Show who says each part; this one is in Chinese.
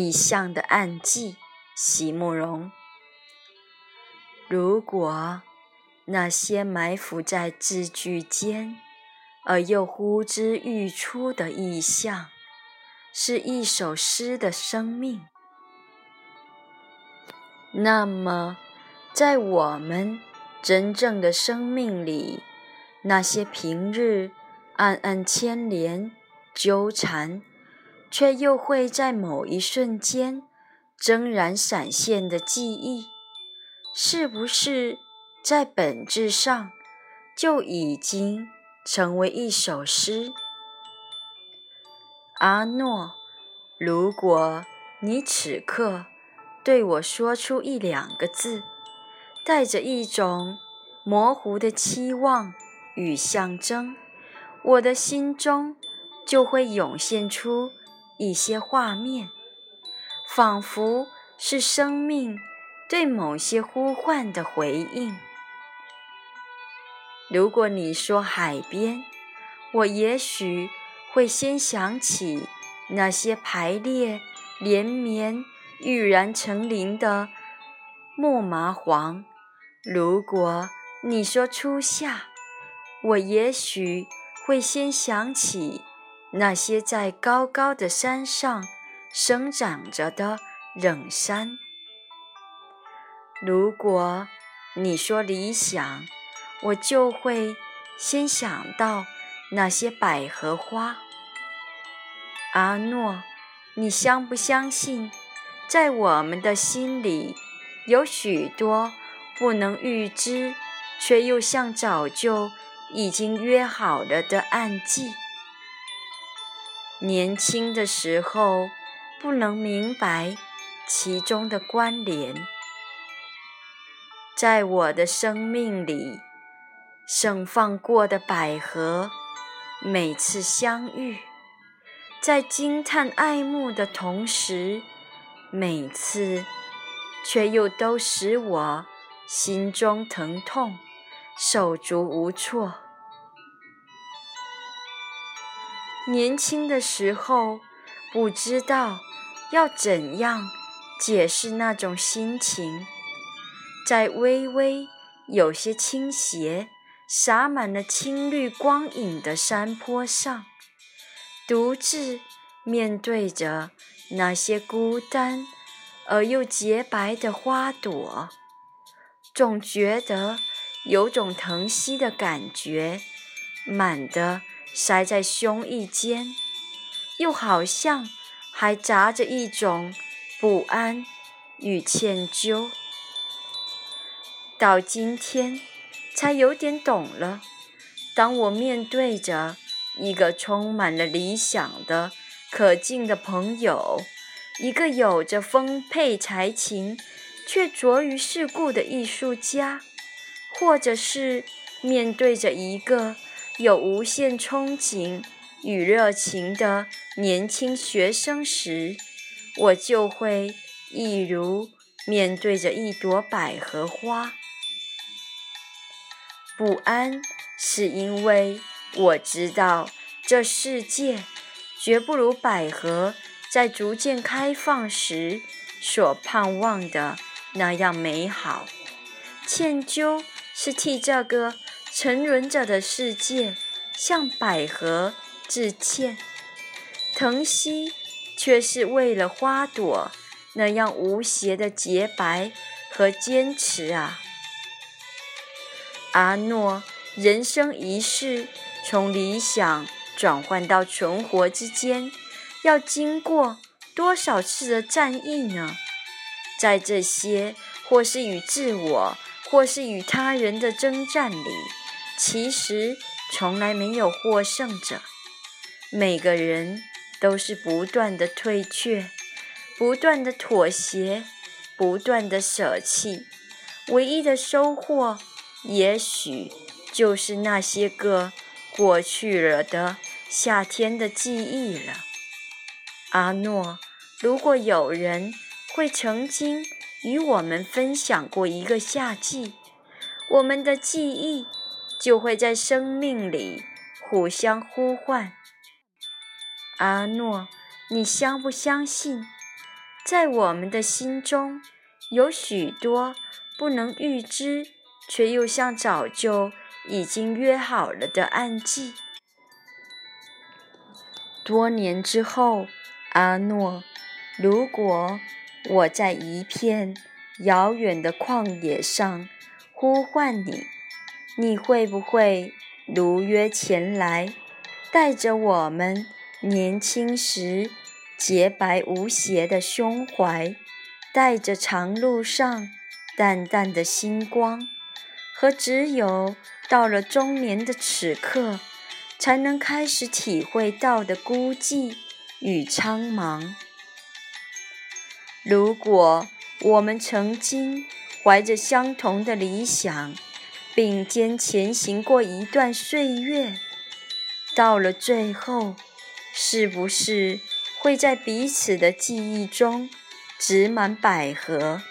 Speaker 1: 意象的暗记，席慕容。如果那些埋伏在字句间而又呼之欲出的意象，是一首诗的生命，那么，在我们真正的生命里，那些平日暗暗牵连、纠缠。却又会在某一瞬间铮然闪现的记忆，是不是在本质上就已经成为一首诗？阿诺，如果你此刻对我说出一两个字，带着一种模糊的期望与象征，我的心中就会涌现出。一些画面，仿佛是生命对某些呼唤的回应。如果你说海边，我也许会先想起那些排列连绵、郁然成林的木麻黄；如果你说初夏，我也许会先想起。那些在高高的山上生长着的冷杉。如果你说理想，我就会先想到那些百合花。阿诺，你相不相信，在我们的心里有许多不能预知，却又像早就已经约好了的暗记？年轻的时候不能明白其中的关联，在我的生命里盛放过的百合，每次相遇，在惊叹爱慕的同时，每次却又都使我心中疼痛，手足无措。年轻的时候，不知道要怎样解释那种心情，在微微有些倾斜、洒满了青绿光影的山坡上，独自面对着那些孤单而又洁白的花朵，总觉得有种疼惜的感觉，满的。塞在胸臆间，又好像还杂着一种不安与歉疚。到今天，才有点懂了。当我面对着一个充满了理想的、可敬的朋友，一个有着丰沛才情却拙于世故的艺术家，或者是面对着一个……有无限憧憬与热情的年轻学生时，我就会一如面对着一朵百合花。不安是因为我知道这世界绝不如百合在逐渐开放时所盼望的那样美好。歉疚是替这个沉沦着的世界向百合致歉，疼惜却是为了花朵那样无邪的洁白和坚持啊。阿诺，人生一世，从理想转换到存活之间，要经过多少次的战役呢？在这些或是与自我，或是与他人的征战里，其实从来没有获胜者。每个人都是不断的退却，不断的妥协，不断的舍弃，唯一的收获。也许就是那些个过去了的夏天的记忆了，阿诺。如果有人会曾经与我们分享过一个夏季，我们的记忆就会在生命里互相呼唤。阿诺，你相不相信，在我们的心中有许多不能预知？却又像早就已经约好了的暗记。多年之后，阿诺，如果我在一片遥远的旷野上呼唤你，你会不会如约前来，带着我们年轻时洁白无邪的胸怀，带着长路上淡淡的星光？和只有到了中年的此刻，才能开始体会到的孤寂与苍茫。如果我们曾经怀着相同的理想，并肩前行过一段岁月，到了最后，是不是会在彼此的记忆中植满百合？